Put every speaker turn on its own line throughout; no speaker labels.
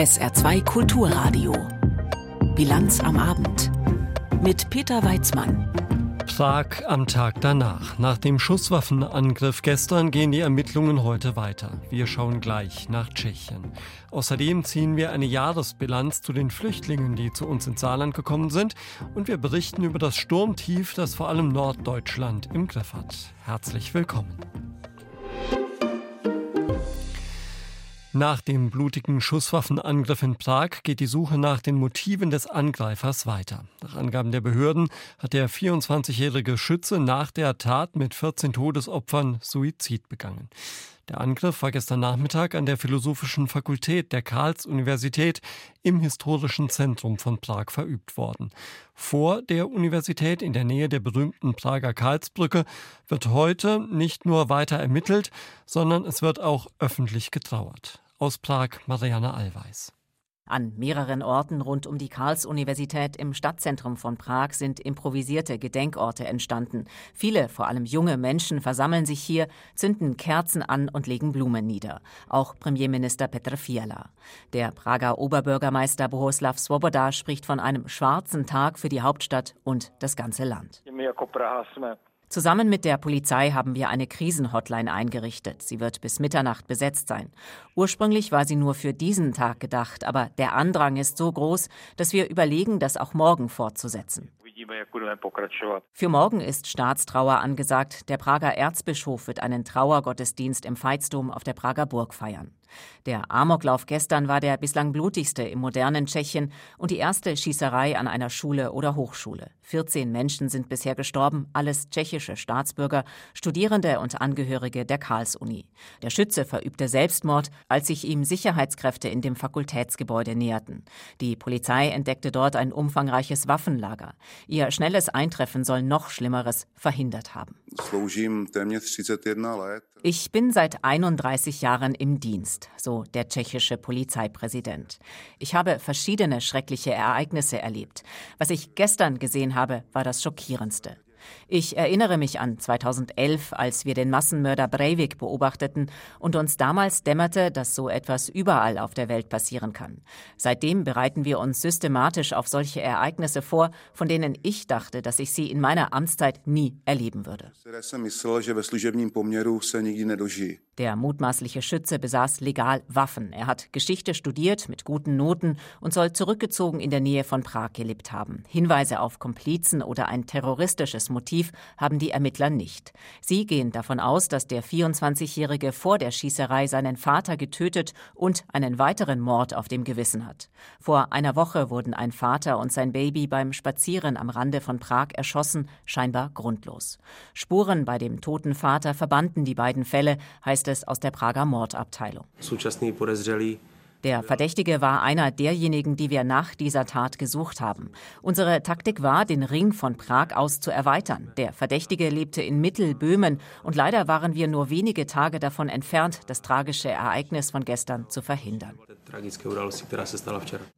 SR2 Kulturradio. Bilanz am Abend. Mit Peter Weizmann.
Prag am Tag danach. Nach dem Schusswaffenangriff gestern gehen die Ermittlungen heute weiter. Wir schauen gleich nach Tschechien. Außerdem ziehen wir eine Jahresbilanz zu den Flüchtlingen, die zu uns ins Saarland gekommen sind. Und wir berichten über das Sturmtief, das vor allem Norddeutschland im Griff hat. Herzlich willkommen. Nach dem blutigen Schusswaffenangriff in Prag geht die Suche nach den Motiven des Angreifers weiter. Nach Angaben der Behörden hat der 24-jährige Schütze nach der Tat mit 14 Todesopfern Suizid begangen. Der Angriff war gestern Nachmittag an der Philosophischen Fakultät der Karls-Universität im historischen Zentrum von Prag verübt worden. Vor der Universität in der Nähe der berühmten Prager Karlsbrücke wird heute nicht nur weiter ermittelt, sondern es wird auch öffentlich getrauert. Aus Prag Marianne Allweis.
An mehreren Orten rund um die Karls-Universität im Stadtzentrum von Prag sind improvisierte Gedenkorte entstanden. Viele, vor allem junge Menschen, versammeln sich hier, zünden Kerzen an und legen Blumen nieder. Auch Premierminister Petr Fiala. Der Prager Oberbürgermeister Bohuslav Svoboda spricht von einem schwarzen Tag für die Hauptstadt und das ganze Land. Zusammen mit der Polizei haben wir eine Krisenhotline eingerichtet. Sie wird bis Mitternacht besetzt sein. Ursprünglich war sie nur für diesen Tag gedacht, aber der Andrang ist so groß, dass wir überlegen, das auch morgen fortzusetzen. Für morgen ist Staatstrauer angesagt. Der Prager Erzbischof wird einen Trauergottesdienst im Veitsdom auf der Prager Burg feiern. Der Amoklauf gestern war der bislang blutigste im modernen Tschechien und die erste Schießerei an einer Schule oder Hochschule. 14 Menschen sind bisher gestorben, alles tschechische Staatsbürger, Studierende und Angehörige der Karls-Uni. Der Schütze verübte Selbstmord, als sich ihm Sicherheitskräfte in dem Fakultätsgebäude näherten. Die Polizei entdeckte dort ein umfangreiches Waffenlager. Ihr schnelles Eintreffen soll noch Schlimmeres verhindert haben. Ich bin seit 31 Jahren im Dienst, so der tschechische Polizeipräsident. Ich habe verschiedene schreckliche Ereignisse erlebt. Was ich gestern gesehen habe, war das schockierendste. Ich erinnere mich an 2011, als wir den Massenmörder Breivik beobachteten und uns damals dämmerte, dass so etwas überall auf der Welt passieren kann. Seitdem bereiten wir uns systematisch auf solche Ereignisse vor, von denen ich dachte, dass ich sie in meiner Amtszeit nie erleben würde. Der mutmaßliche Schütze besaß legal Waffen. Er hat Geschichte studiert mit guten Noten und soll zurückgezogen in der Nähe von Prag gelebt haben. Hinweise auf Komplizen oder ein terroristisches Motiv haben die Ermittler nicht. Sie gehen davon aus, dass der 24-Jährige vor der Schießerei seinen Vater getötet und einen weiteren Mord auf dem Gewissen hat. Vor einer Woche wurden ein Vater und sein Baby beim Spazieren am Rande von Prag erschossen, scheinbar grundlos. Spuren bei dem toten Vater verbanden die beiden Fälle, heißt es aus der Prager Mordabteilung. Der Verdächtige war einer derjenigen, die wir nach dieser Tat gesucht haben. Unsere Taktik war, den Ring von Prag aus zu erweitern. Der Verdächtige lebte in Mittelböhmen und leider waren wir nur wenige Tage davon entfernt, das tragische Ereignis von gestern zu verhindern.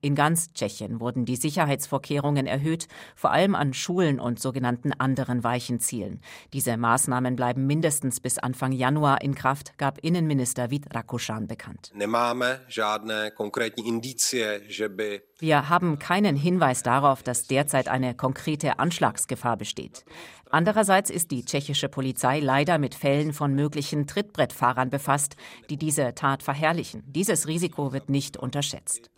In ganz Tschechien wurden die Sicherheitsvorkehrungen erhöht, vor allem an Schulen und sogenannten anderen weichen Zielen. Diese Maßnahmen bleiben mindestens bis Anfang Januar in Kraft, gab Innenminister Vít Rakuschan bekannt. Wir haben keinen Hinweis darauf, dass derzeit eine konkrete Anschlagsgefahr besteht. Andererseits ist die tschechische Polizei leider mit Fällen von möglichen Trittbrettfahrern befasst, die diese Tat verherrlichen. Dieses Risiko wird nicht unterschätzt.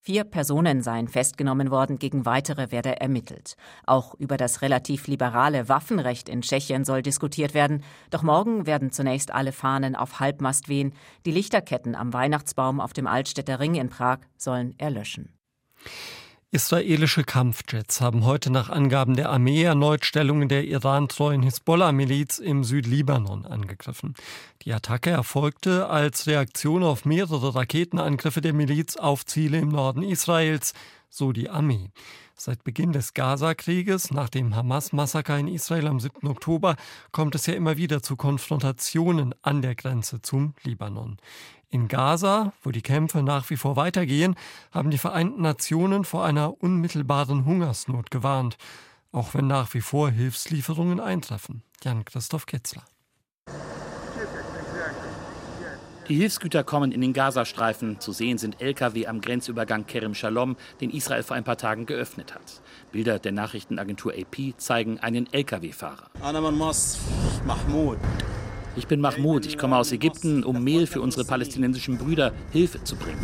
Vier Personen seien festgenommen worden, gegen weitere werde ermittelt. Auch über das relativ liberale Waffenrecht in Tschechien soll diskutiert werden. Doch morgen werden zunächst alle Fahnen auf Halbmast wehen. Die Lichterketten am Weihnachtsbaum auf dem Altstädter Ring in Prag sollen erlöschen.
Israelische Kampfjets haben heute nach Angaben der Armee erneut Stellungen der Iran-treuen Hisbollah-Miliz im Südlibanon angegriffen. Die Attacke erfolgte als Reaktion auf mehrere Raketenangriffe der Miliz auf Ziele im Norden Israels, so die Armee. Seit Beginn des Gaza-Krieges, nach dem Hamas-Massaker in Israel am 7. Oktober, kommt es ja immer wieder zu Konfrontationen an der Grenze zum Libanon. In Gaza, wo die Kämpfe nach wie vor weitergehen, haben die Vereinten Nationen vor einer unmittelbaren Hungersnot gewarnt, auch wenn nach wie vor Hilfslieferungen eintreffen. Jan-Christoph Ketzler.
Die Hilfsgüter kommen in den Gazastreifen. Zu sehen sind Lkw am Grenzübergang Kerem Shalom, den Israel vor ein paar Tagen geöffnet hat. Bilder der Nachrichtenagentur AP zeigen einen Lkw-Fahrer. Ich bin Mahmoud, ich komme aus Ägypten, um Mehl für unsere palästinensischen Brüder Hilfe zu bringen.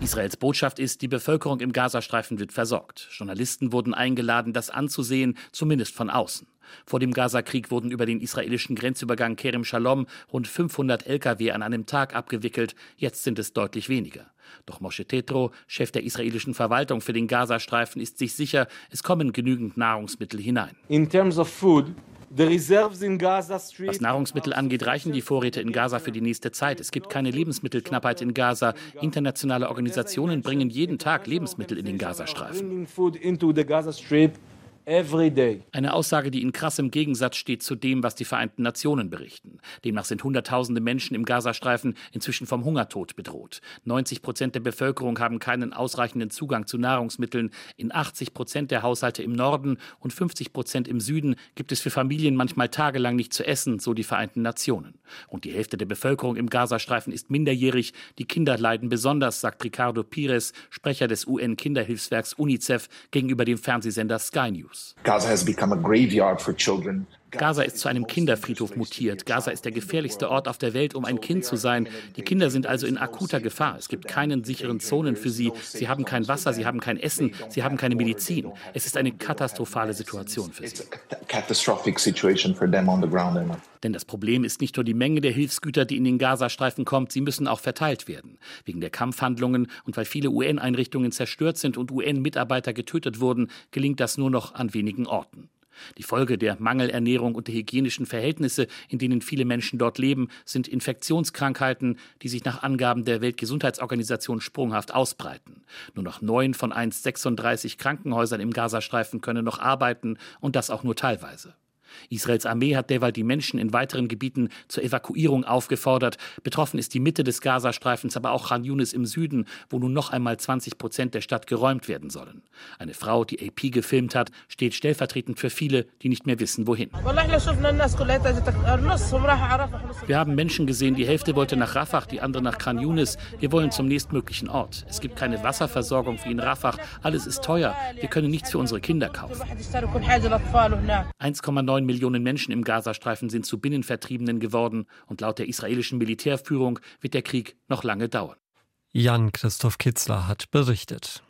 Israels Botschaft ist, die Bevölkerung im Gazastreifen wird versorgt. Journalisten wurden eingeladen, das anzusehen, zumindest von außen. Vor dem Gazakrieg wurden über den israelischen Grenzübergang Kerem Shalom rund 500 Lkw an einem Tag abgewickelt. Jetzt sind es deutlich weniger. Doch Moshe Tetro, Chef der israelischen Verwaltung für den Gazastreifen, ist sich sicher, es kommen genügend Nahrungsmittel hinein.
In terms of food,
was Nahrungsmittel angeht, reichen die Vorräte in Gaza für die nächste Zeit. Es gibt keine Lebensmittelknappheit in Gaza. Internationale Organisationen bringen jeden Tag Lebensmittel in den Gazastreifen. Eine Aussage, die in krassem Gegensatz steht zu dem, was die Vereinten Nationen berichten. Demnach sind Hunderttausende Menschen im Gazastreifen inzwischen vom Hungertod bedroht. 90 Prozent der Bevölkerung haben keinen ausreichenden Zugang zu Nahrungsmitteln. In 80 Prozent der Haushalte im Norden und 50 Prozent im Süden gibt es für Familien manchmal tagelang nicht zu essen, so die Vereinten Nationen. Und die Hälfte der Bevölkerung im Gazastreifen ist minderjährig. Die Kinder leiden besonders, sagt Ricardo Pires, Sprecher des UN-Kinderhilfswerks UNICEF, gegenüber dem Fernsehsender Sky News.
Gaza has become a graveyard for children
Gaza ist zu einem Kinderfriedhof mutiert. Gaza ist der gefährlichste Ort auf der Welt, um ein Kind zu sein. Die Kinder sind also in akuter Gefahr. Es gibt keinen sicheren Zonen für sie. Sie haben kein Wasser, sie haben kein Essen, sie haben keine Medizin. Es ist eine katastrophale Situation für sie. Denn das Problem ist nicht nur die Menge der Hilfsgüter, die in den Gazastreifen kommt, sie müssen auch verteilt werden. Wegen der Kampfhandlungen und weil viele UN-Einrichtungen zerstört sind und UN-Mitarbeiter getötet wurden, gelingt das nur noch an wenigen Orten. Die Folge der Mangelernährung und der hygienischen Verhältnisse, in denen viele Menschen dort leben, sind Infektionskrankheiten, die sich nach Angaben der Weltgesundheitsorganisation sprunghaft ausbreiten. Nur noch neun von 1,36 Krankenhäusern im Gazastreifen können noch arbeiten und das auch nur teilweise. Israels Armee hat derweil die Menschen in weiteren Gebieten zur Evakuierung aufgefordert. Betroffen ist die Mitte des Gazastreifens, aber auch Khan Yunis im Süden, wo nun noch einmal 20 Prozent der Stadt geräumt werden sollen. Eine Frau, die AP gefilmt hat, steht stellvertretend für viele, die nicht mehr wissen, wohin. Wir haben Menschen gesehen, die Hälfte wollte nach Rafah, die andere nach Khan Yunis. Wir wollen zum nächstmöglichen Ort. Es gibt keine Wasserversorgung wie in Rafah. Alles ist teuer. Wir können nichts für unsere Kinder kaufen. 1,9 Neun Millionen Menschen im Gazastreifen sind zu Binnenvertriebenen geworden und laut der israelischen Militärführung wird der Krieg noch lange dauern.
Jan Christoph Kitzler hat berichtet.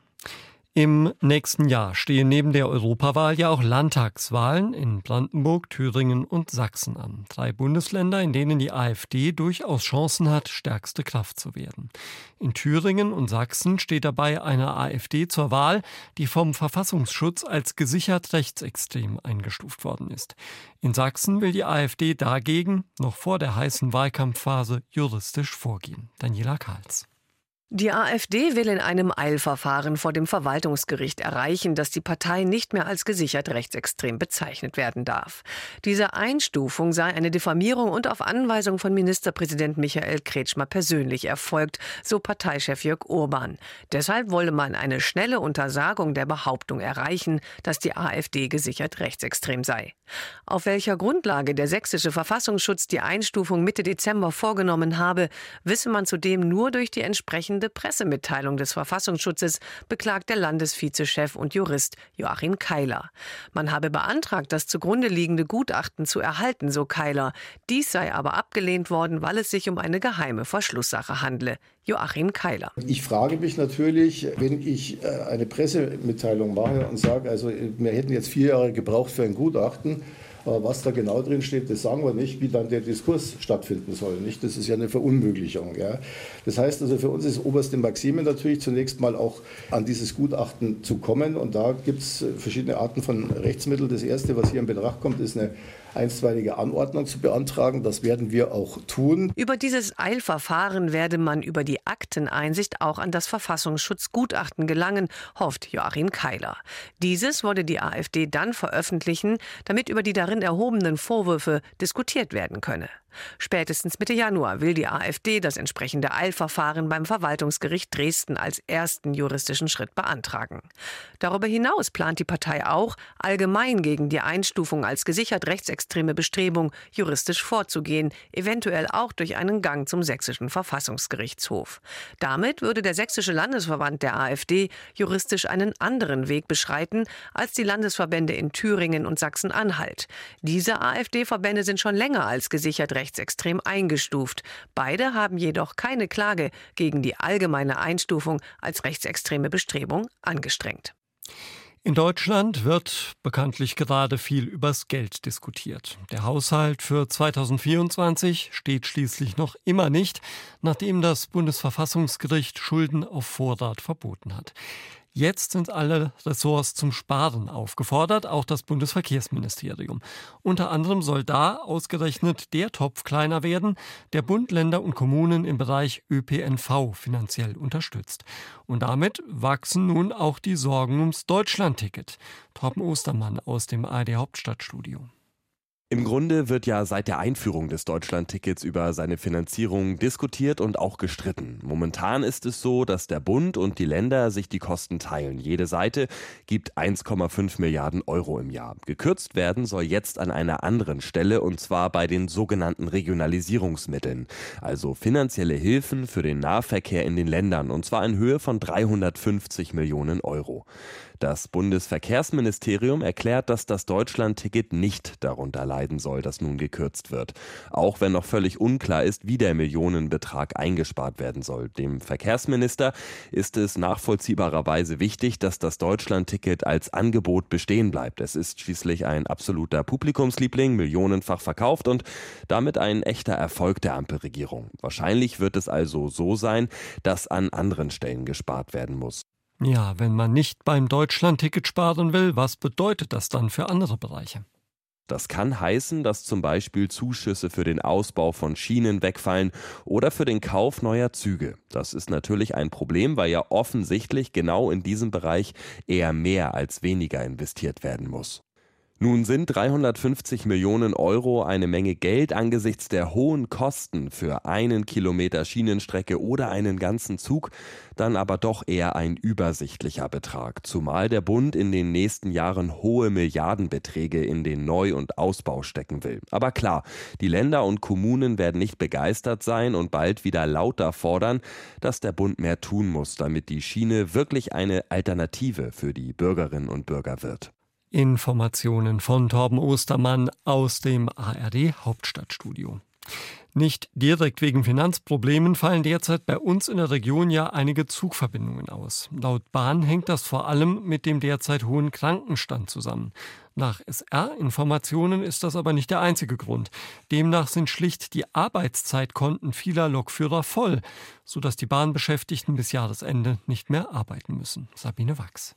Im nächsten Jahr stehen neben der Europawahl ja auch Landtagswahlen in Brandenburg, Thüringen und Sachsen an. Drei Bundesländer, in denen die AfD durchaus Chancen hat, stärkste Kraft zu werden. In Thüringen und Sachsen steht dabei eine AfD zur Wahl, die vom Verfassungsschutz als gesichert rechtsextrem eingestuft worden ist. In Sachsen will die AfD dagegen noch vor der heißen Wahlkampfphase juristisch vorgehen. Daniela Karls.
Die AfD will in einem Eilverfahren vor dem Verwaltungsgericht erreichen, dass die Partei nicht mehr als gesichert rechtsextrem bezeichnet werden darf. Diese Einstufung sei eine Diffamierung und auf Anweisung von Ministerpräsident Michael Kretschmer persönlich erfolgt, so Parteichef Jörg Urban. Deshalb wolle man eine schnelle Untersagung der Behauptung erreichen, dass die AfD gesichert rechtsextrem sei. Auf welcher Grundlage der sächsische Verfassungsschutz die Einstufung Mitte Dezember vorgenommen habe, wisse man zudem nur durch die entsprechende abschließende Pressemitteilung des Verfassungsschutzes beklagt der Landesvizechef und Jurist Joachim Keiler. Man habe beantragt, das zugrunde liegende Gutachten zu erhalten, so Keiler. Dies sei aber abgelehnt worden, weil es sich um eine geheime Verschlusssache handle. Joachim Keiler.
Ich frage mich natürlich, wenn ich äh, eine Pressemitteilung mache und sage, also wir hätten jetzt vier Jahre gebraucht für ein Gutachten, was da genau drin steht, das sagen wir nicht, wie dann der Diskurs stattfinden soll. Nicht? Das ist ja eine Verunmöglichung. Ja? Das heißt also, für uns ist oberste Maxime natürlich zunächst mal auch an dieses Gutachten zu kommen. Und da gibt es verschiedene Arten von Rechtsmitteln. Das erste, was hier in Betracht kommt, ist eine einstweilige Anordnung zu beantragen. Das werden wir auch tun.
Über dieses Eilverfahren werde man über die Akteneinsicht auch an das Verfassungsschutzgutachten gelangen, hofft Joachim Keiler. Dieses wolle die AfD dann veröffentlichen, damit über die darin erhobenen Vorwürfe diskutiert werden könne. Spätestens Mitte Januar will die AfD das entsprechende Eilverfahren beim Verwaltungsgericht Dresden als ersten juristischen Schritt beantragen. Darüber hinaus plant die Partei auch, allgemein gegen die Einstufung als gesichert rechtsextreme Bestrebung juristisch vorzugehen, eventuell auch durch einen Gang zum sächsischen Verfassungsgerichtshof. Damit würde der sächsische Landesverband der AfD juristisch einen anderen Weg beschreiten als die Landesverbände in Thüringen und Sachsen-Anhalt. Diese AfD-Verbände sind schon länger als gesichert rechtsextrem eingestuft. Beide haben jedoch keine Klage gegen die allgemeine Einstufung als rechtsextreme Bestrebung angestrengt.
In Deutschland wird bekanntlich gerade viel übers Geld diskutiert. Der Haushalt für 2024 steht schließlich noch immer nicht, nachdem das Bundesverfassungsgericht Schulden auf Vorrat verboten hat. Jetzt sind alle Ressorts zum Sparen aufgefordert, auch das Bundesverkehrsministerium. Unter anderem soll da ausgerechnet der Topf kleiner werden, der Bund, Länder und Kommunen im Bereich ÖPNV finanziell unterstützt. Und damit wachsen nun auch die Sorgen ums Deutschlandticket. Torben Ostermann aus dem ARD Hauptstadtstudio.
Im Grunde wird ja seit der Einführung des Deutschlandtickets über seine Finanzierung diskutiert und auch gestritten. Momentan ist es so, dass der Bund und die Länder sich die Kosten teilen. Jede Seite gibt 1,5 Milliarden Euro im Jahr. Gekürzt werden soll jetzt an einer anderen Stelle und zwar bei den sogenannten Regionalisierungsmitteln, also finanzielle Hilfen für den Nahverkehr in den Ländern und zwar in Höhe von 350 Millionen Euro. Das Bundesverkehrsministerium erklärt, dass das Deutschlandticket nicht darunter leiden soll, dass nun gekürzt wird. Auch wenn noch völlig unklar ist, wie der Millionenbetrag eingespart werden soll. Dem Verkehrsminister ist es nachvollziehbarerweise wichtig, dass das Deutschlandticket als Angebot bestehen bleibt. Es ist schließlich ein absoluter Publikumsliebling, millionenfach verkauft und damit ein echter Erfolg der Ampelregierung. Wahrscheinlich wird es also so sein, dass an anderen Stellen gespart werden muss.
Ja, wenn man nicht beim Deutschlandticket sparen will, was bedeutet das dann für andere Bereiche?
Das kann heißen, dass zum Beispiel Zuschüsse für den Ausbau von Schienen wegfallen oder für den Kauf neuer Züge. Das ist natürlich ein Problem, weil ja offensichtlich genau in diesem Bereich eher mehr als weniger investiert werden muss. Nun sind 350 Millionen Euro eine Menge Geld angesichts der hohen Kosten für einen Kilometer Schienenstrecke oder einen ganzen Zug, dann aber doch eher ein übersichtlicher Betrag, zumal der Bund in den nächsten Jahren hohe Milliardenbeträge in den Neu- und Ausbau stecken will. Aber klar, die Länder und Kommunen werden nicht begeistert sein und bald wieder lauter fordern, dass der Bund mehr tun muss, damit die Schiene wirklich eine Alternative für die Bürgerinnen und Bürger wird.
Informationen von Torben Ostermann aus dem ARD Hauptstadtstudio. Nicht direkt wegen Finanzproblemen fallen derzeit bei uns in der Region ja einige Zugverbindungen aus. Laut Bahn hängt das vor allem mit dem derzeit hohen Krankenstand zusammen. Nach SR-Informationen ist das aber nicht der einzige Grund. Demnach sind schlicht die Arbeitszeitkonten vieler Lokführer voll, sodass die Bahnbeschäftigten bis Jahresende nicht mehr arbeiten müssen. Sabine Wachs.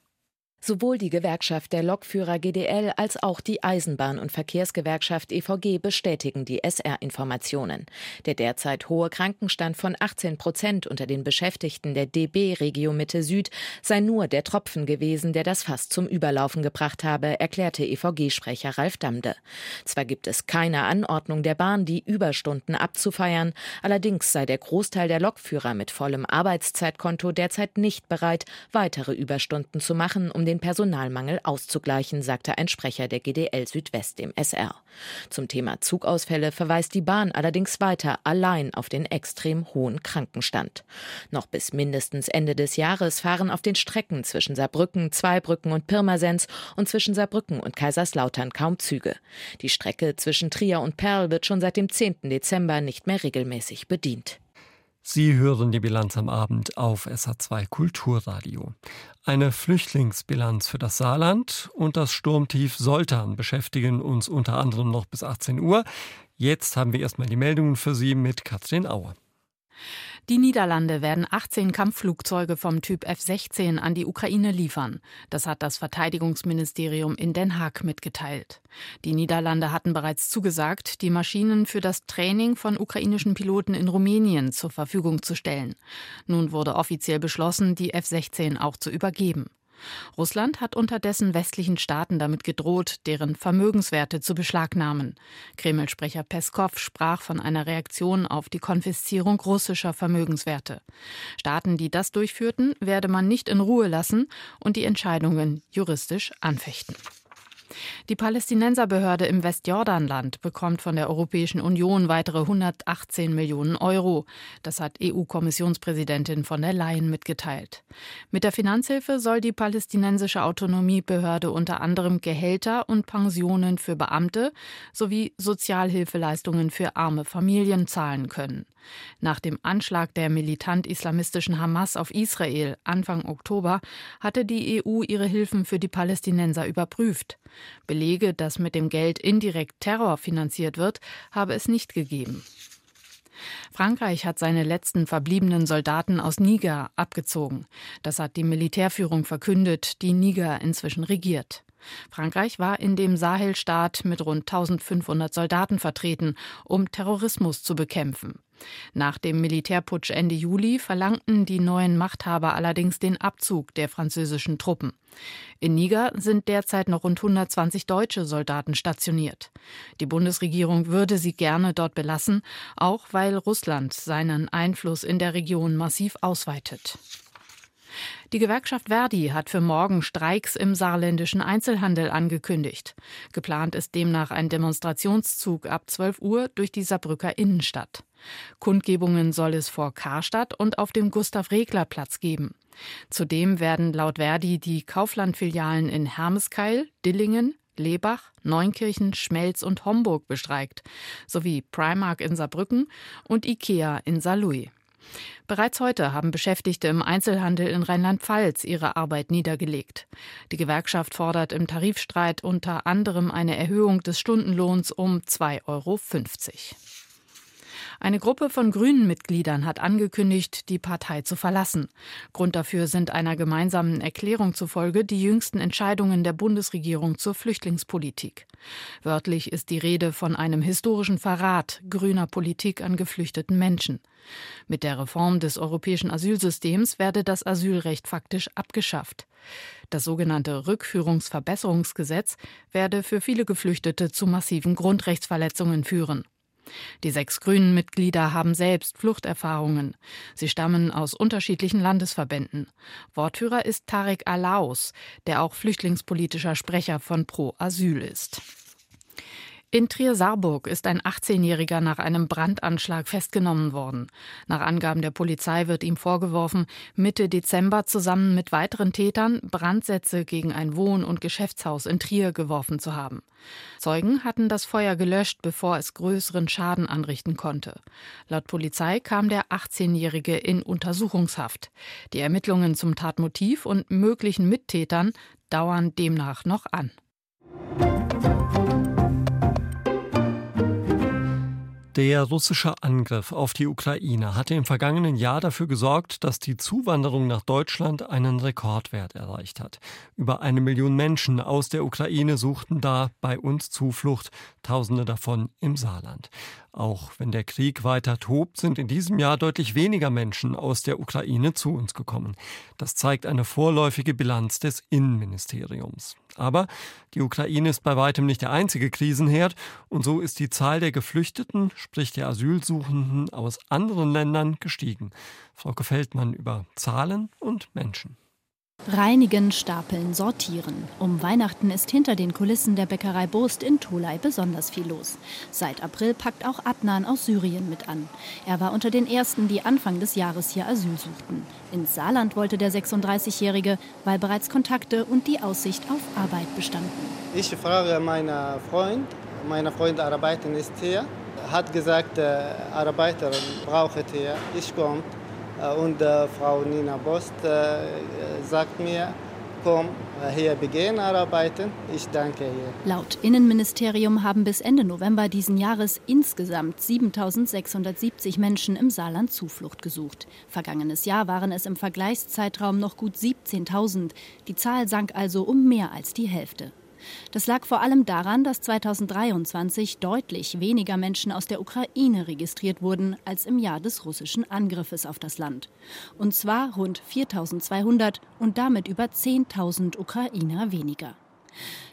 Sowohl die Gewerkschaft der Lokführer GDL als auch die Eisenbahn- und Verkehrsgewerkschaft EVG bestätigen die SR-Informationen. Der derzeit hohe Krankenstand von 18 Prozent unter den Beschäftigten der DB Regio Mitte Süd sei nur der Tropfen gewesen, der das Fass zum Überlaufen gebracht habe, erklärte EVG-Sprecher Ralf Damde. Zwar gibt es keine Anordnung der Bahn, die Überstunden abzufeiern, allerdings sei der Großteil der Lokführer mit vollem Arbeitszeitkonto derzeit nicht bereit, weitere Überstunden zu machen, um den den Personalmangel auszugleichen, sagte ein Sprecher der GDL Südwest dem SR. Zum Thema Zugausfälle verweist die Bahn allerdings weiter allein auf den extrem hohen Krankenstand. Noch bis mindestens Ende des Jahres fahren auf den Strecken zwischen Saarbrücken, Zweibrücken und Pirmasens und zwischen Saarbrücken und Kaiserslautern kaum Züge. Die Strecke zwischen Trier und Perl wird schon seit dem 10. Dezember nicht mehr regelmäßig bedient.
Sie hören die Bilanz am Abend auf SA2 Kulturradio. Eine Flüchtlingsbilanz für das Saarland und das Sturmtief Soltan beschäftigen uns unter anderem noch bis 18 Uhr. Jetzt haben wir erstmal die Meldungen für Sie mit Katrin Auer.
Die Niederlande werden 18 Kampfflugzeuge vom Typ F-16 an die Ukraine liefern. Das hat das Verteidigungsministerium in Den Haag mitgeteilt. Die Niederlande hatten bereits zugesagt, die Maschinen für das Training von ukrainischen Piloten in Rumänien zur Verfügung zu stellen. Nun wurde offiziell beschlossen, die F-16 auch zu übergeben. Russland hat unterdessen westlichen Staaten damit gedroht, deren Vermögenswerte zu beschlagnahmen. Kreml-Sprecher Peskov sprach von einer Reaktion auf die Konfiszierung russischer Vermögenswerte. Staaten, die das durchführten, werde man nicht in Ruhe lassen und die Entscheidungen juristisch anfechten. Die Palästinenserbehörde im Westjordanland bekommt von der Europäischen Union weitere 118 Millionen Euro. Das hat EU-Kommissionspräsidentin von der Leyen mitgeteilt. Mit der Finanzhilfe soll die palästinensische Autonomiebehörde unter anderem Gehälter und Pensionen für Beamte sowie Sozialhilfeleistungen für arme Familien zahlen können. Nach dem Anschlag der militant-islamistischen Hamas auf Israel Anfang Oktober hatte die EU ihre Hilfen für die Palästinenser überprüft. Belege, dass mit dem Geld indirekt Terror finanziert wird, habe es nicht gegeben. Frankreich hat seine letzten verbliebenen Soldaten aus Niger abgezogen. Das hat die Militärführung verkündet, die Niger inzwischen regiert. Frankreich war in dem Sahelstaat mit rund 1500 Soldaten vertreten, um Terrorismus zu bekämpfen. Nach dem Militärputsch Ende Juli verlangten die neuen Machthaber allerdings den Abzug der französischen Truppen. In Niger sind derzeit noch rund 120 deutsche Soldaten stationiert. Die Bundesregierung würde sie gerne dort belassen, auch weil Russland seinen Einfluss in der Region massiv ausweitet. Die Gewerkschaft Verdi hat für morgen Streiks im saarländischen Einzelhandel angekündigt. Geplant ist demnach ein Demonstrationszug ab 12 Uhr durch die Saarbrücker Innenstadt. Kundgebungen soll es vor Karstadt und auf dem Gustav-Regler-Platz geben. Zudem werden laut Verdi die Kaufland-Filialen in Hermeskeil, Dillingen, Lebach, Neunkirchen, Schmelz und Homburg bestreikt, sowie Primark in Saarbrücken und Ikea in Saarlouis. Bereits heute haben Beschäftigte im Einzelhandel in Rheinland-Pfalz ihre Arbeit niedergelegt. Die Gewerkschaft fordert im Tarifstreit unter anderem eine Erhöhung des Stundenlohns um 2,50 Euro. Eine Gruppe von Grünen-Mitgliedern hat angekündigt, die Partei zu verlassen. Grund dafür sind einer gemeinsamen Erklärung zufolge die jüngsten Entscheidungen der Bundesregierung zur Flüchtlingspolitik. Wörtlich ist die Rede von einem historischen Verrat grüner Politik an geflüchteten Menschen. Mit der Reform des europäischen Asylsystems werde das Asylrecht faktisch abgeschafft. Das sogenannte Rückführungsverbesserungsgesetz werde für viele Geflüchtete zu massiven Grundrechtsverletzungen führen. Die sechs grünen Mitglieder haben selbst Fluchterfahrungen. Sie stammen aus unterschiedlichen Landesverbänden. Wortführer ist Tarek Alaus, der auch flüchtlingspolitischer Sprecher von Pro Asyl ist. In Trier-Saarburg ist ein 18-Jähriger nach einem Brandanschlag festgenommen worden. Nach Angaben der Polizei wird ihm vorgeworfen, Mitte Dezember zusammen mit weiteren Tätern Brandsätze gegen ein Wohn- und Geschäftshaus in Trier geworfen zu haben. Zeugen hatten das Feuer gelöscht, bevor es größeren Schaden anrichten konnte. Laut Polizei kam der 18-Jährige in Untersuchungshaft. Die Ermittlungen zum Tatmotiv und möglichen Mittätern dauern demnach noch an.
Der russische Angriff auf die Ukraine hatte im vergangenen Jahr dafür gesorgt, dass die Zuwanderung nach Deutschland einen Rekordwert erreicht hat. Über eine Million Menschen aus der Ukraine suchten da bei uns Zuflucht, Tausende davon im Saarland. Auch wenn der Krieg weiter tobt, sind in diesem Jahr deutlich weniger Menschen aus der Ukraine zu uns gekommen. Das zeigt eine vorläufige Bilanz des Innenministeriums. Aber die Ukraine ist bei weitem nicht der einzige Krisenherd und so ist die Zahl der Geflüchteten, sprich der Asylsuchenden aus anderen Ländern gestiegen. Frau Feldmann über Zahlen und Menschen.
Reinigen, stapeln, sortieren. Um Weihnachten ist hinter den Kulissen der Bäckerei Burst in Tolai besonders viel los. Seit April packt auch Adnan aus Syrien mit an. Er war unter den ersten, die Anfang des Jahres hier Asyl suchten. Ins Saarland wollte der 36-Jährige, weil bereits Kontakte und die Aussicht auf Arbeit bestanden.
Ich frage meinen Freund, meine Freund arbeitet ist hier, hat gesagt, äh, Arbeiter braucht hier, ich komme. Äh, und äh, Frau Nina Bost äh, sagt mir, komm, hier beginnen arbeiten. Ich danke ihr.
Laut Innenministerium haben bis Ende November diesen Jahres insgesamt 7670 Menschen im Saarland Zuflucht gesucht. Vergangenes Jahr waren es im Vergleichszeitraum noch gut 17.000. Die Zahl sank also um mehr als die Hälfte. Das lag vor allem daran, dass 2023 deutlich weniger Menschen aus der Ukraine registriert wurden als im Jahr des russischen Angriffes auf das Land. Und zwar rund 4200 und damit über 10.000 Ukrainer weniger.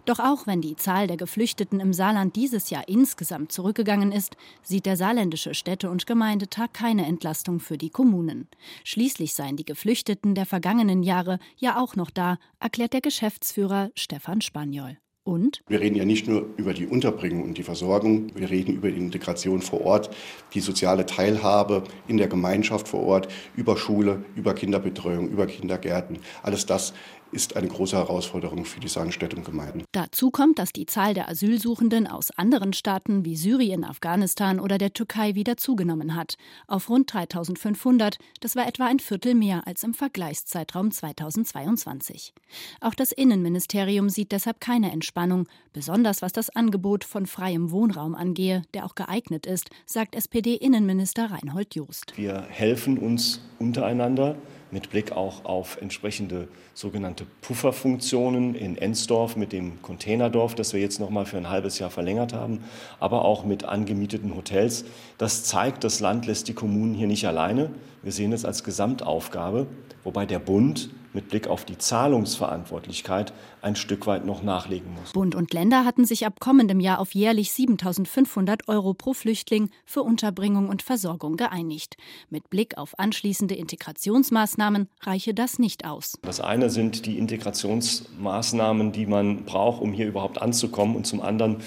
Doch auch wenn die Zahl der Geflüchteten im Saarland dieses Jahr insgesamt zurückgegangen ist, sieht der saarländische Städte- und Gemeindetag keine Entlastung für die Kommunen. Schließlich seien die Geflüchteten der vergangenen Jahre ja auch noch da, erklärt der Geschäftsführer Stefan Spaniol. Und?
Wir reden ja nicht nur über die Unterbringung und die Versorgung, wir reden über die Integration vor Ort, die soziale Teilhabe in der Gemeinschaft vor Ort, über Schule, über Kinderbetreuung, über Kindergärten. Alles das ist eine große Herausforderung für die Saarstädte und Gemeinden.
Dazu kommt, dass die Zahl der Asylsuchenden aus anderen Staaten wie Syrien, Afghanistan oder der Türkei wieder zugenommen hat. Auf rund 3500, das war etwa ein Viertel mehr als im Vergleichszeitraum 2022. Auch das Innenministerium sieht deshalb keine Entspannung, besonders was das Angebot von freiem Wohnraum angehe, der auch geeignet ist, sagt SPD-Innenminister Reinhold Jost.
Wir helfen uns untereinander mit Blick auch auf entsprechende sogenannte Pufferfunktionen in Ensdorf mit dem Containerdorf, das wir jetzt noch mal für ein halbes Jahr verlängert haben, aber auch mit angemieteten Hotels. Das zeigt, das Land lässt die Kommunen hier nicht alleine. Wir sehen es als Gesamtaufgabe, wobei der Bund mit Blick auf die Zahlungsverantwortlichkeit ein Stück weit noch nachlegen muss.
Bund und Länder hatten sich ab kommendem Jahr auf jährlich 7.500 Euro pro Flüchtling für Unterbringung und Versorgung geeinigt. Mit Blick auf anschließende Integrationsmaßnahmen reiche das nicht aus.
Das eine sind die Integrationsmaßnahmen, die man braucht, um hier überhaupt anzukommen, und zum anderen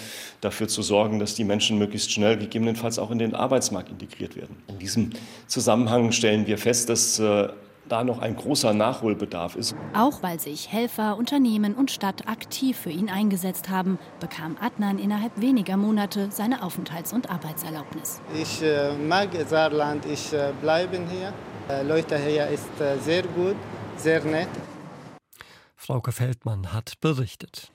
dafür zu sorgen, dass die Menschen möglichst schnell gegebenenfalls auch in den Arbeitsmarkt integriert werden. In diesem Zusammenhang stellen wir fest, dass äh, da noch ein großer Nachholbedarf ist.
Auch weil sich Helfer, Unternehmen und Stadt aktiv für ihn eingesetzt haben, bekam Adnan innerhalb weniger Monate seine Aufenthalts- und Arbeitserlaubnis.
Ich äh, mag Saarland, ich äh, bleibe hier. Äh, Leute hier ist sehr gut, sehr nett.
Frauke Feldmann hat berichtet.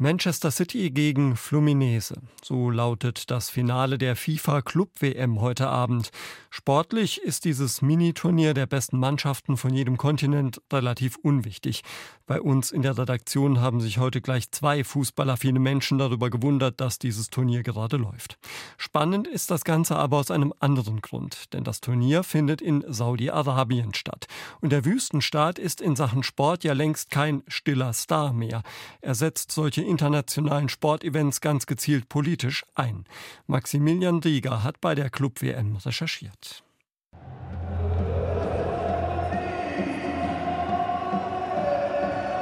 Manchester City gegen Fluminese. So lautet das Finale der FIFA Club WM heute Abend. Sportlich ist dieses Mini-Turnier der besten Mannschaften von jedem Kontinent relativ unwichtig. Bei uns in der Redaktion haben sich heute gleich zwei fußballaffine Menschen darüber gewundert, dass dieses Turnier gerade läuft. Spannend ist das Ganze aber aus einem anderen Grund, denn das Turnier findet in Saudi-Arabien statt. Und der Wüstenstaat ist in Sachen Sport ja längst kein stiller Star mehr. Er setzt solche internationalen Sportevents ganz gezielt politisch ein. Maximilian Rieger hat bei der Club WM recherchiert.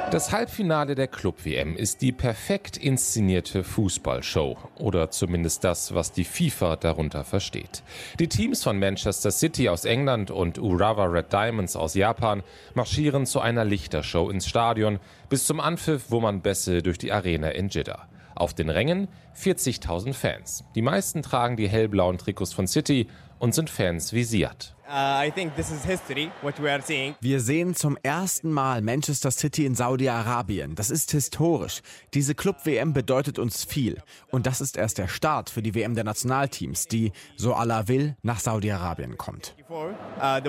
Das Halbfinale der Club WM ist die perfekt inszenierte Fußballshow oder zumindest das, was die FIFA darunter versteht. Die Teams von Manchester City aus England und Urawa Red Diamonds aus Japan marschieren zu einer Lichtershow ins Stadion bis zum Anpfiff, wo man Bässe durch die Arena in Jeddah. Auf den Rängen 40.000 Fans. Die meisten tragen die hellblauen Trikots von City und sind Fans wie Siad.
Uh, Wir sehen zum ersten Mal Manchester City in Saudi-Arabien. Das ist historisch. Diese Club-WM bedeutet uns viel. Und das ist erst der Start für die WM der Nationalteams, die, so Allah will, nach Saudi-Arabien kommt. Uh,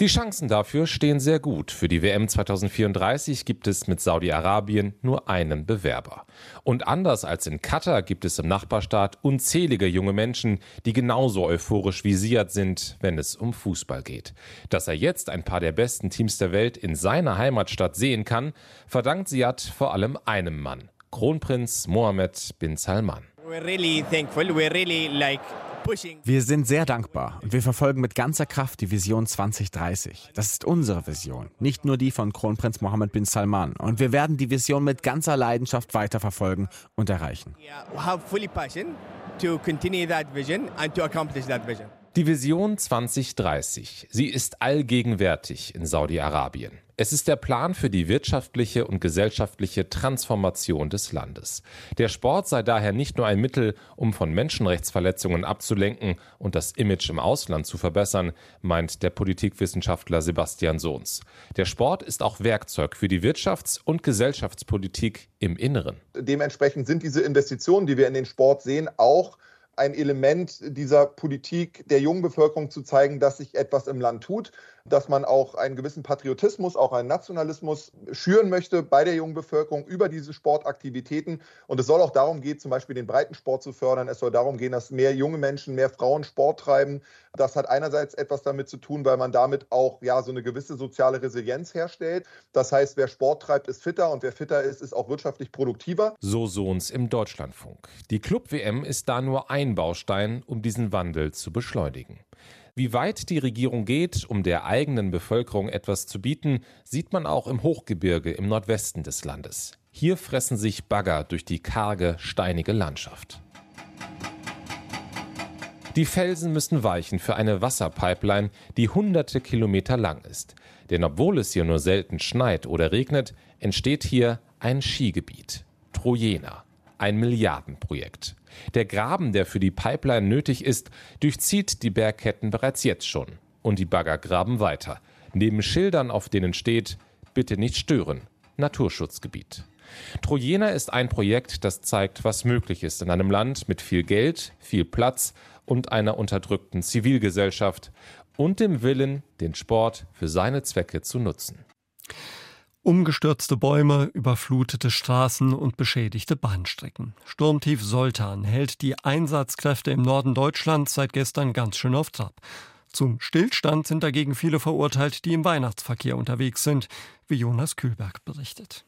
die Chancen dafür stehen sehr gut. Für die WM 2034 gibt es mit Saudi-Arabien nur einen Bewerber. Und anders als in Katar gibt es im Nachbarstaat unzählige junge Menschen, die genauso euphorisch Siad sind, wenn es um Fußball geht. Dass er jetzt ein paar der besten Teams der Welt in seiner Heimatstadt sehen kann, verdankt Siad vor allem einem Mann, Kronprinz Mohammed bin Salman. We're really thankful.
We're really like wir sind sehr dankbar und wir verfolgen mit ganzer Kraft die Vision 2030. Das ist unsere Vision, nicht nur die von Kronprinz Mohammed bin Salman. Und wir werden die Vision mit ganzer Leidenschaft weiterverfolgen und erreichen. to continue that vision and to accomplish that vision.
Die Vision 2030, sie ist allgegenwärtig in Saudi-Arabien. Es ist der Plan für die wirtschaftliche und gesellschaftliche Transformation des Landes. Der Sport sei daher nicht nur ein Mittel, um von Menschenrechtsverletzungen abzulenken und das Image im Ausland zu verbessern, meint der Politikwissenschaftler Sebastian Sohns. Der Sport ist auch Werkzeug für die Wirtschafts- und Gesellschaftspolitik im Inneren.
Dementsprechend sind diese Investitionen, die wir in den Sport sehen, auch ein Element dieser Politik der jungen Bevölkerung zu zeigen, dass sich etwas im Land tut. Dass man auch einen gewissen Patriotismus, auch einen Nationalismus schüren möchte bei der jungen Bevölkerung über diese Sportaktivitäten. Und es soll auch darum gehen, zum Beispiel den Breitensport zu fördern. Es soll darum gehen, dass mehr junge Menschen, mehr Frauen Sport treiben. Das hat einerseits etwas damit zu tun, weil man damit auch ja so eine gewisse soziale Resilienz herstellt. Das heißt, wer Sport treibt, ist fitter und wer fitter ist, ist auch wirtschaftlich produktiver.
So Sohns im Deutschlandfunk. Die Club-WM ist da nur ein Baustein, um diesen Wandel zu beschleunigen. Wie weit die Regierung geht, um der eigenen Bevölkerung etwas zu bieten, sieht man auch im Hochgebirge im Nordwesten des Landes. Hier fressen sich Bagger durch die karge, steinige Landschaft. Die Felsen müssen weichen für eine Wasserpipeline, die hunderte Kilometer lang ist. Denn obwohl es hier nur selten schneit oder regnet, entsteht hier ein Skigebiet. Trojena. Ein Milliardenprojekt. Der Graben, der für die Pipeline nötig ist, durchzieht die Bergketten bereits jetzt schon. Und die Bagger graben weiter. Neben Schildern, auf denen steht, bitte nicht stören. Naturschutzgebiet. Trojena ist ein Projekt, das zeigt, was möglich ist in einem Land mit viel Geld, viel Platz und einer unterdrückten Zivilgesellschaft und dem Willen, den Sport für seine Zwecke zu nutzen.
Umgestürzte Bäume, überflutete Straßen und beschädigte Bahnstrecken. Sturmtief Soltan hält die Einsatzkräfte im Norden Deutschlands seit gestern ganz schön auf Trab. Zum Stillstand sind dagegen viele verurteilt, die im Weihnachtsverkehr unterwegs sind, wie Jonas Kühlberg berichtet.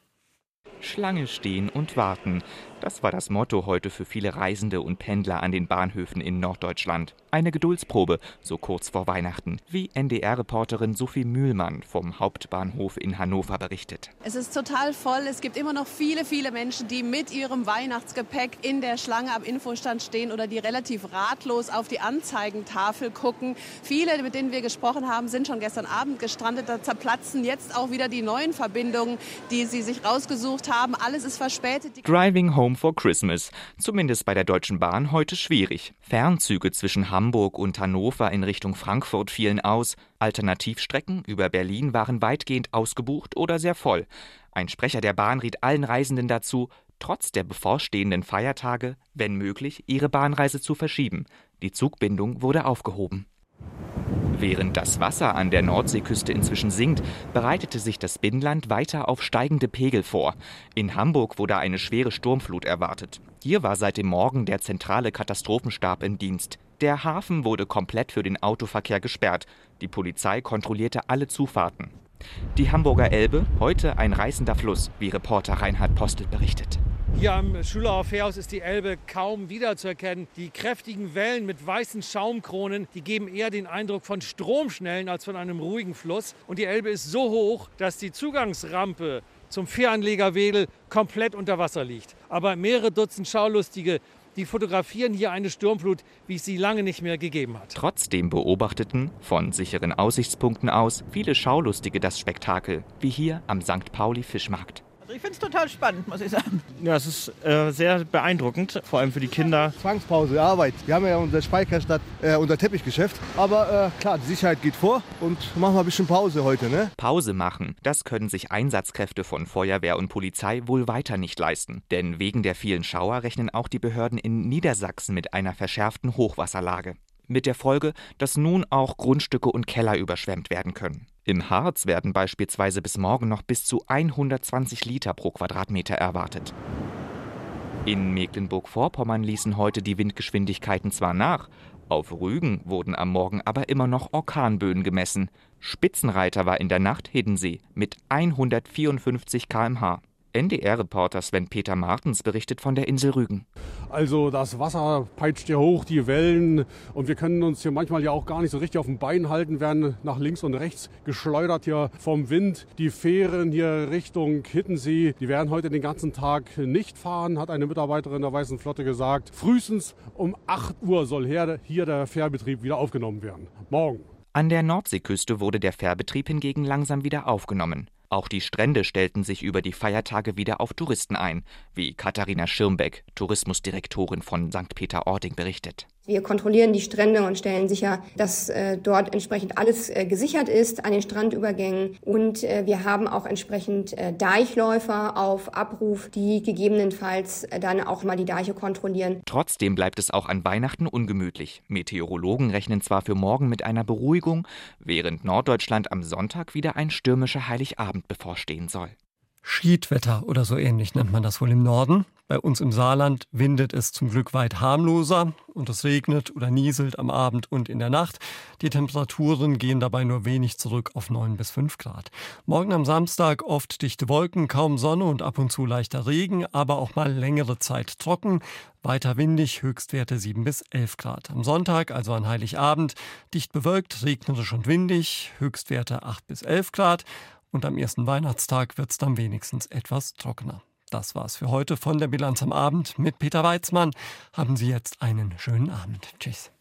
Schlange stehen und warten. Das war das Motto heute für viele Reisende und Pendler an den Bahnhöfen in Norddeutschland. Eine Geduldsprobe, so kurz vor Weihnachten, wie NDR-Reporterin Sophie Mühlmann vom Hauptbahnhof in Hannover berichtet.
Es ist total voll. Es gibt immer noch viele, viele Menschen, die mit ihrem Weihnachtsgepäck in der Schlange am Infostand stehen oder die relativ ratlos auf die Anzeigentafel gucken. Viele, mit denen wir gesprochen haben, sind schon gestern Abend gestrandet. Da zerplatzen jetzt auch wieder die neuen Verbindungen, die sie sich rausgesucht haben. Alles ist verspätet.
Driving Home for Christmas. Zumindest bei der Deutschen Bahn heute schwierig. Fernzüge zwischen Hamburg und Hannover in Richtung Frankfurt fielen aus. Alternativstrecken über Berlin waren weitgehend ausgebucht oder sehr voll. Ein Sprecher der Bahn riet allen Reisenden dazu, trotz der bevorstehenden Feiertage, wenn möglich, ihre Bahnreise zu verschieben. Die Zugbindung wurde aufgehoben. Während das Wasser an der Nordseeküste inzwischen sinkt, bereitete sich das Binnenland weiter auf steigende Pegel vor. In Hamburg wurde eine schwere Sturmflut erwartet. Hier war seit dem Morgen der zentrale Katastrophenstab im Dienst. Der Hafen wurde komplett für den Autoverkehr gesperrt. Die Polizei kontrollierte alle Zufahrten. Die Hamburger Elbe, heute ein reißender Fluss, wie Reporter Reinhard Postel berichtet.
Hier am Schülerhof Fährhaus ist die Elbe kaum wiederzuerkennen. Die kräftigen Wellen mit weißen Schaumkronen, die geben eher den Eindruck von Stromschnellen als von einem ruhigen Fluss. Und die Elbe ist so hoch, dass die Zugangsrampe zum Fähranleger Wedel komplett unter Wasser liegt. Aber mehrere Dutzend Schaulustige die fotografieren hier eine Sturmflut, wie es sie lange nicht mehr gegeben hat.
Trotzdem beobachteten von sicheren Aussichtspunkten aus viele Schaulustige das Spektakel, wie hier am St. Pauli Fischmarkt.
Also ich finde es total spannend, muss ich sagen.
Ja, es ist äh, sehr beeindruckend, vor allem für die Kinder.
Zwangspause, Arbeit. Wir haben ja unser Speicherstadt, äh, unser Teppichgeschäft. Aber äh, klar, die Sicherheit geht vor und machen wir ein bisschen Pause heute. Ne?
Pause machen, das können sich Einsatzkräfte von Feuerwehr und Polizei wohl weiter nicht leisten. Denn wegen der vielen Schauer rechnen auch die Behörden in Niedersachsen mit einer verschärften Hochwasserlage mit der Folge, dass nun auch Grundstücke und Keller überschwemmt werden können. Im Harz werden beispielsweise bis morgen noch bis zu 120 Liter pro Quadratmeter erwartet. In Mecklenburg-Vorpommern ließen heute die Windgeschwindigkeiten zwar nach, auf Rügen wurden am Morgen aber immer noch Orkanböen gemessen. Spitzenreiter war in der Nacht Hiddensee mit 154 km/h. NDR-Reporter Sven-Peter Martens berichtet von der Insel Rügen.
Also das Wasser peitscht hier hoch, die Wellen und wir können uns hier manchmal ja auch gar nicht so richtig auf dem Bein halten, werden nach links und rechts geschleudert hier vom Wind. Die Fähren hier Richtung Hittensee, die werden heute den ganzen Tag nicht fahren, hat eine Mitarbeiterin der Weißen Flotte gesagt. Frühestens um 8 Uhr soll hier der Fährbetrieb wieder aufgenommen werden. Morgen.
An der Nordseeküste wurde der Fährbetrieb hingegen langsam wieder aufgenommen. Auch die Strände stellten sich über die Feiertage wieder auf Touristen ein, wie Katharina Schirmbeck, Tourismusdirektorin von St. Peter-Ording, berichtet.
Wir kontrollieren die Strände und stellen sicher, dass äh, dort entsprechend alles äh, gesichert ist an den Strandübergängen. Und äh, wir haben auch entsprechend äh, Deichläufer auf Abruf, die gegebenenfalls äh, dann auch mal die Deiche kontrollieren.
Trotzdem bleibt es auch an Weihnachten ungemütlich. Meteorologen rechnen zwar für morgen mit einer Beruhigung, während Norddeutschland am Sonntag wieder ein stürmischer Heiligabend bevorstehen soll.
Schiedwetter oder so ähnlich nennt man das wohl im Norden. Bei uns im Saarland windet es zum Glück weit harmloser und es regnet oder nieselt am Abend und in der Nacht. Die Temperaturen gehen dabei nur wenig zurück auf 9 bis 5 Grad. Morgen am Samstag oft dichte Wolken, kaum Sonne und ab und zu leichter Regen, aber auch mal längere Zeit trocken. Weiter windig, Höchstwerte 7 bis 11 Grad. Am Sonntag, also an Heiligabend, dicht bewölkt, regnerisch und windig, Höchstwerte 8 bis 11 Grad. Und am ersten Weihnachtstag wird es dann wenigstens etwas trockener. Das war's für heute von der Bilanz am Abend mit Peter Weizmann. Haben Sie jetzt einen schönen Abend. Tschüss.